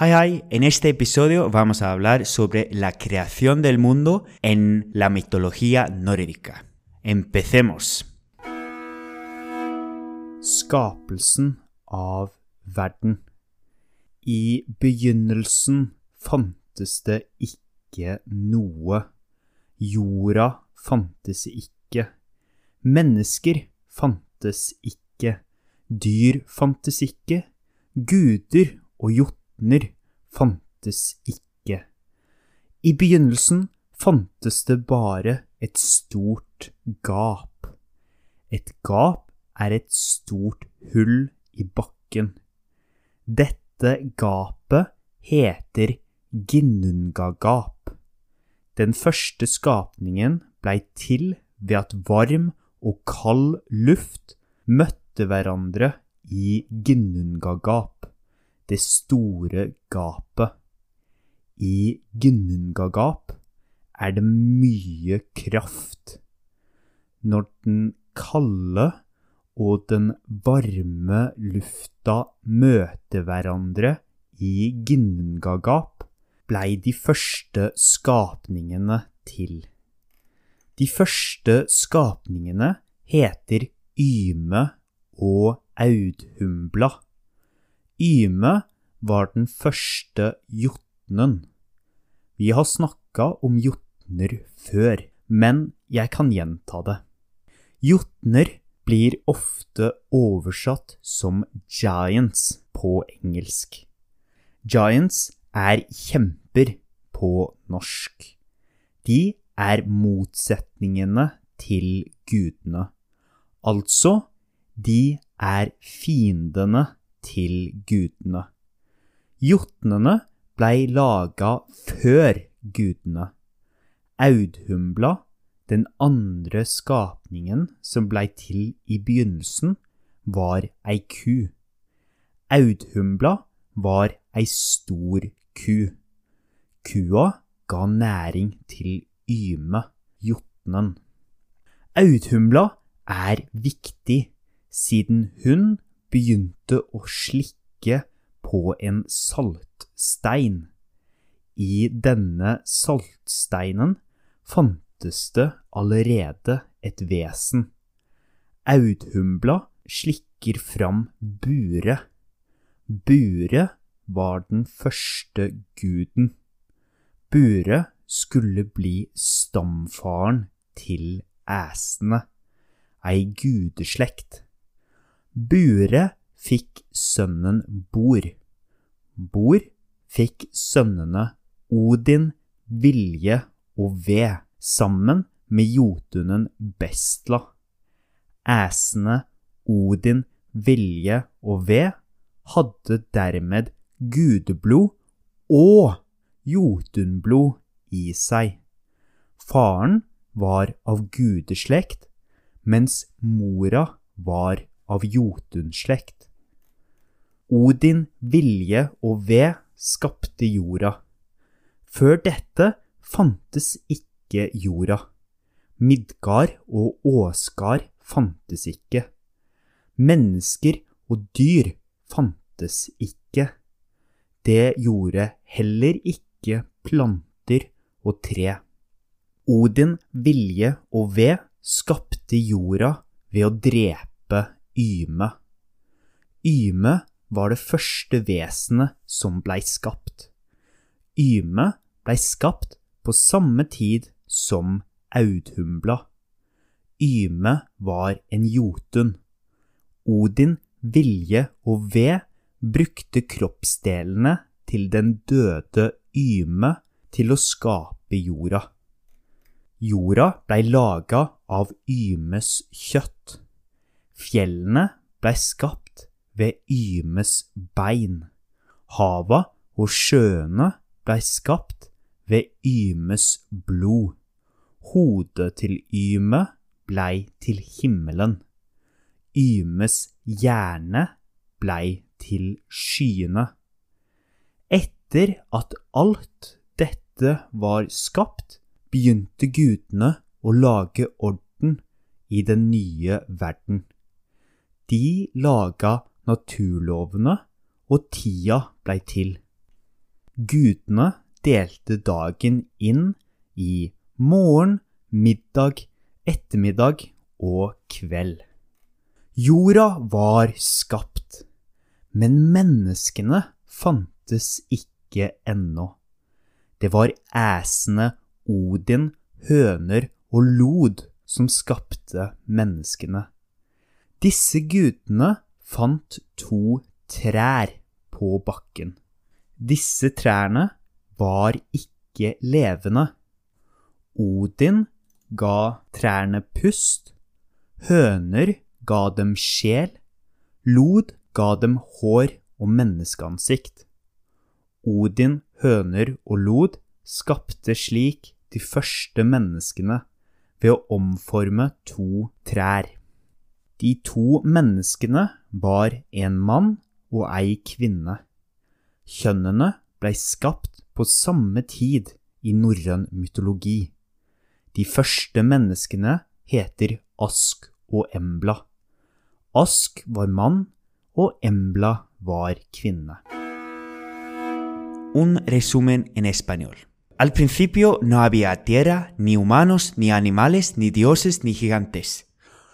Hi, hi, en este episodio vamos a hablar sobre la creación del mundo en la mitología nórdica. Empecemos. Skapelsen av verden. I begynnelsen fantes det ikke noe. Jorda fantes ikke. Mennesker fantes ikke. Dyr fantes ikke. Guder og jotner fantes ikke. I begynnelsen fantes det bare et stort gap. Et gap er et stort hull i bakken. Dette gapet heter Ginnungagap. Den første skapningen blei til ved at varm og kald luft møtte hverandre i Ginnungagap, det store gapet. I Gnungagap er det mye kraft. Når den kalde og den varme lufta møter hverandre i Gnungagap, blei de første skapningene til. De første skapningene heter Yme og Audhumbla. Yme var den første jotnen. Vi har snakka om jotner før, men jeg kan gjenta det. Jotner blir ofte oversatt som giants på engelsk. Giants er kjemper på norsk. De er motsetningene til gudene. Altså, de er fiendene til gudene. Jotnene blei laga før gudene. Audhumbla, den andre skapningen som blei til i begynnelsen, var ei ku. Audhumbla var ei stor ku. Kua ga næring til Yme, jotnen. Audhumbla er viktig siden hun begynte å slikke på en saltstein. I denne saltsteinen fantes det allerede et vesen. Audhumbla slikker fram Bure. Bure var den første guden. Bure skulle bli stamfaren til æsene, ei gudeslekt. Bure fikk sønnen Bor. Bor fikk sønnene Odin, Vilje og Ved, sammen med jotunen Bestla. Æsene Odin, Vilje og Ved hadde dermed gudeblod og jotunblod i seg. Faren var av gudeslekt, mens mora var av jotunslekt. Odin, Vilje og Ved skapte jorda. Før dette fantes ikke jorda. Midgard og Åsgard fantes ikke. Mennesker og dyr fantes ikke. Det gjorde heller ikke planter og tre. Odin, Vilje og Ved skapte jorda ved å drepe Yme. Yme var det første vesenet som blei skapt. Yme blei skapt på samme tid som Audhumbla. Yme var en jotun. Odin, Vilje og Ved brukte kroppsdelene til den døde Yme til å skape jorda. Jorda blei laga av Ymes kjøtt. Fjellene blei skapt ved Ymes bein. Hava og sjøene blei skapt ved Ymes blod. Hodet til Yme blei til himmelen. Ymes hjerne blei til skyene. Etter at alt dette var skapt, begynte gudene å lage orden i den nye verden. De laga naturlovene, og tida blei til. Gudene delte dagen inn i morgen, middag, ettermiddag og kveld. Jorda var skapt, men menneskene fantes ikke ennå. Det var æsene Odin, høner og lod som skapte menneskene. Disse gudene fant to trær på bakken. Disse trærne var ikke levende. Odin ga trærne pust, høner ga dem sjel, lod ga dem hår og menneskeansikt. Odin, høner og lod skapte slik de første menneskene ved å omforme to trær. De to menneskene var en mann og ei kvinne. Kjønnene blei skapt på samme tid i norrøn mytologi. De første menneskene heter Ask og Embla. Ask var mann, og Embla var kvinne. Un resumen en español. Al principio no había tierra, ni humanos, ni animales, ni dioses, ni gigantes.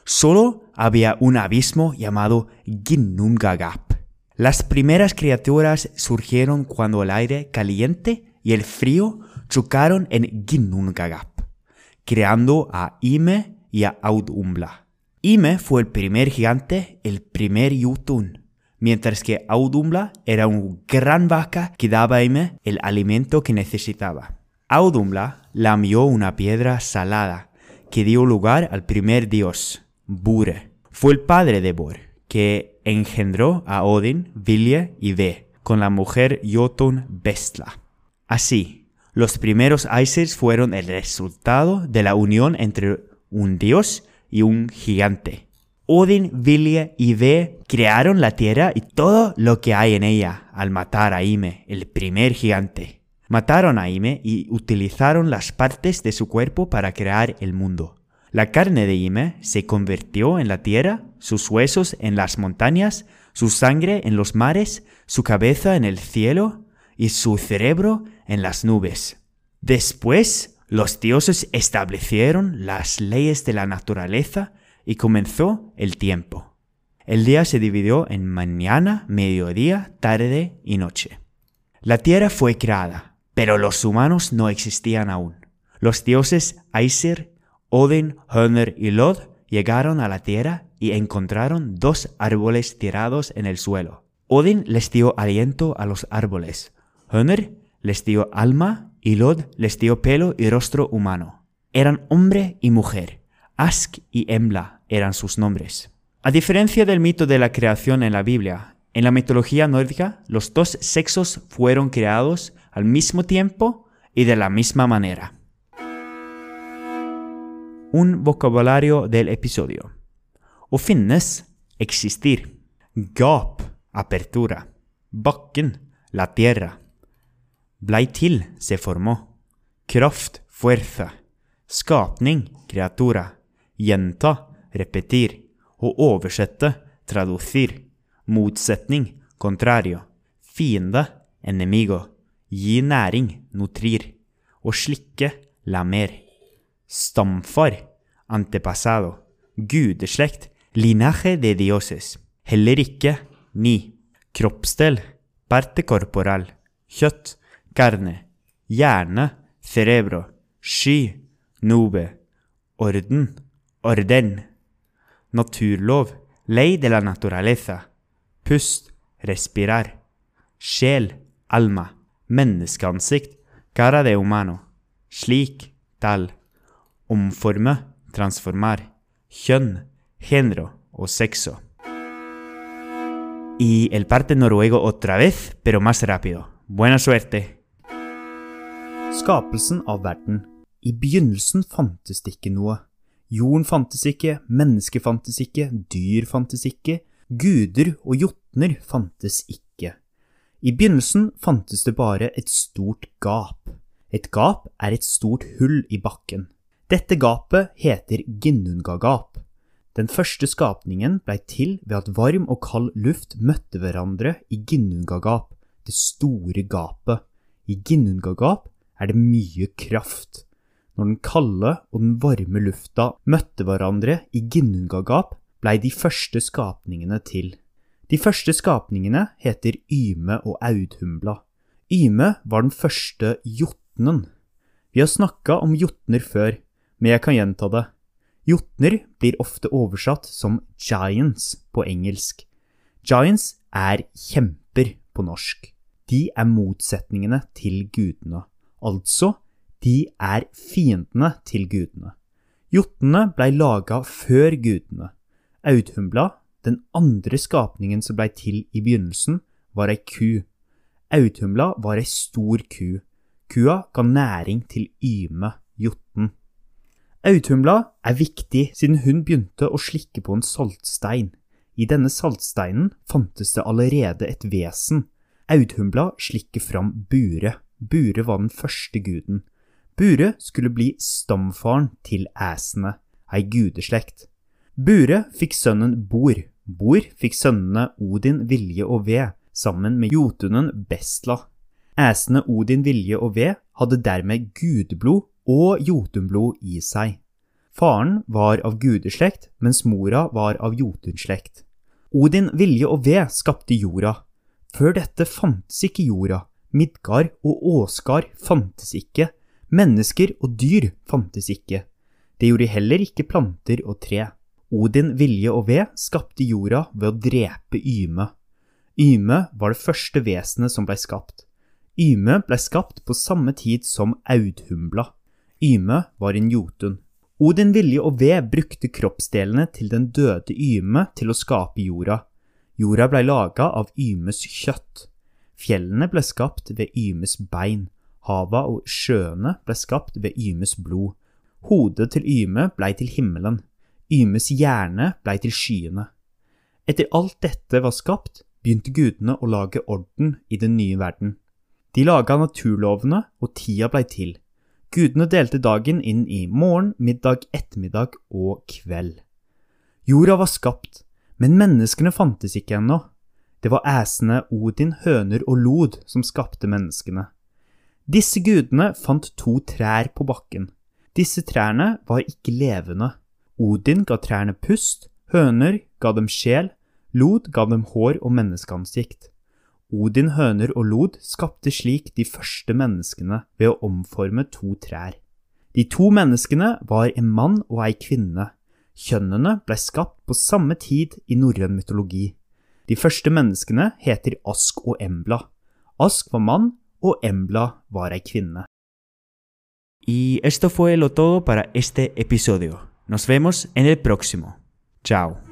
Solo había un abismo llamado Ginnungagap. Las primeras criaturas surgieron cuando el aire caliente y el frío chocaron en Ginnungagap, creando a Ime y a Audumbla. Ime fue el primer gigante, el primer Yutun, mientras que Audumbla era una gran vaca que daba a Ime el alimento que necesitaba. Audumbla lamió una piedra salada que dio lugar al primer dios, Bure. Fue el padre de Bor, que engendró a Odin, Vilje y Ve, con la mujer Jotun Bestla. Así, los primeros Aesir fueron el resultado de la unión entre un dios y un gigante. Odin, Vilje y Ve crearon la tierra y todo lo que hay en ella al matar a Ime, el primer gigante. Mataron a Ime y utilizaron las partes de su cuerpo para crear el mundo. La carne de Ime se convirtió en la tierra, sus huesos en las montañas, su sangre en los mares, su cabeza en el cielo y su cerebro en las nubes. Después, los dioses establecieron las leyes de la naturaleza y comenzó el tiempo. El día se dividió en mañana, mediodía, tarde y noche. La tierra fue creada, pero los humanos no existían aún. Los dioses Aesir, Odin, Hönr y Lod llegaron a la tierra y encontraron dos árboles tirados en el suelo. Odin les dio aliento a los árboles. Hönr les dio alma y Lod les dio pelo y rostro humano. Eran hombre y mujer. Ask y Embla eran sus nombres. A diferencia del mito de la creación en la Biblia, en la mitología nórdica los dos sexos fueron creados al mismo tiempo y de la misma manera. Un vocabulario del episodio. Å finnes, existir. Gap, apertura. Bakken, la tierra. Blei til, se formó. Kraft, fuerza. Skapning, kreatura. Gjenta, repetir. Å oversette, traducir. Motsetning, contrario. Fiende, enemigo. Gi næring, nutrir. Å slikke, lamer. Stamfar, antepasado. Gudeslekt, linaje de dioses. Heller ikke, ni. Kroppsdel, parte corporal. Kjøtt, carne. Hjerne, cerebro. Sky, nube. Orden, orden. Naturlov, lei de la naturaleza. Pust, respirar. Sjel, alma. Menneskeansikt, cara de humano. Slik, tal. Omforme, transformer, Kjønn, género o sexo. Y el parte noruego otra vez, pero más rápido. Buena suerte. Skapelsen av verden. I begynnelsen fantes det ikke noe. Jorden fantes ikke, mennesker fantes ikke, dyr fantes ikke, guder og jotner fantes ikke. I begynnelsen fantes det bare et stort gap. Et gap er et stort hull i bakken. Dette gapet heter Ginnungagap. Den første skapningen blei til ved at varm og kald luft møtte hverandre i Ginnungagap, det store gapet. I Ginnungagap er det mye kraft. Når den kalde og den varme lufta møtte hverandre i Ginnungagap, blei de første skapningene til. De første skapningene heter Yme og Audhumbla. Yme var den første jotnen. Vi har snakka om jotner før, men jeg kan gjenta det. Jotner blir ofte oversatt som giants på engelsk. Giants er kjemper på norsk. De er motsetningene til gudene. Altså, de er fiendene til gudene. Jotnene blei laga før gudene. Audhumla, den andre skapningen som blei til i begynnelsen, var ei ku. Audhumla var ei stor ku. Kua ga næring til Yme, jotnen. Audhumla er viktig siden hun begynte å slikke på en saltstein. I denne saltsteinen fantes det allerede et vesen. Audhumbla slikker fram Bure. Bure var den første guden. Bure skulle bli stamfaren til æsene, ei gudeslekt. Bure fikk sønnen Bor. Bor fikk sønnene Odin, Vilje og Ved, sammen med jotunen Bestla. Æsene Odin, Vilje og Ved hadde dermed gudeblod og jotunblod i seg. Faren var av gudeslekt, mens mora var av jotunslekt. Odin, Vilje og Ved skapte jorda. Før dette fantes ikke jorda. Midgard og Åsgard fantes ikke. Mennesker og dyr fantes ikke. Det gjorde heller ikke planter og tre. Odin, Vilje og Ved skapte jorda ved å drepe Yme. Yme var det første vesenet som blei skapt. Yme blei skapt på samme tid som Audhumbla. Yme var en jotun. Odin, Vilje og Ved brukte kroppsdelene til den døde Yme til å skape jorda. Jorda blei laga av Ymes kjøtt. Fjellene ble skapt ved Ymes bein. Hava og sjøene ble skapt ved Ymes blod. Hodet til Yme blei til himmelen. Ymes hjerne blei til skyene. Etter alt dette var skapt, begynte gudene å lage orden i den nye verden. De laga naturlovene, og tida blei til. Gudene delte dagen inn i morgen, middag, ettermiddag og kveld. Jorda var skapt, men menneskene fantes ikke ennå. Det var æsene Odin, høner og lod som skapte menneskene. Disse gudene fant to trær på bakken. Disse trærne var ikke levende. Odin ga trærne pust, høner ga dem sjel, lod ga dem hår og menneskeansikt. Odin, høner og lod skapte slik de første menneskene ved å omforme to trær. De to menneskene var en mann og ei kvinne. Kjønnene ble skapt på samme tid i norrøn mytologi. De første menneskene heter Ask og Embla. Ask var mann, og Embla var ei kvinne. Y esto fue lo todo para este episodio. Nos vemos en el próximo. Chao.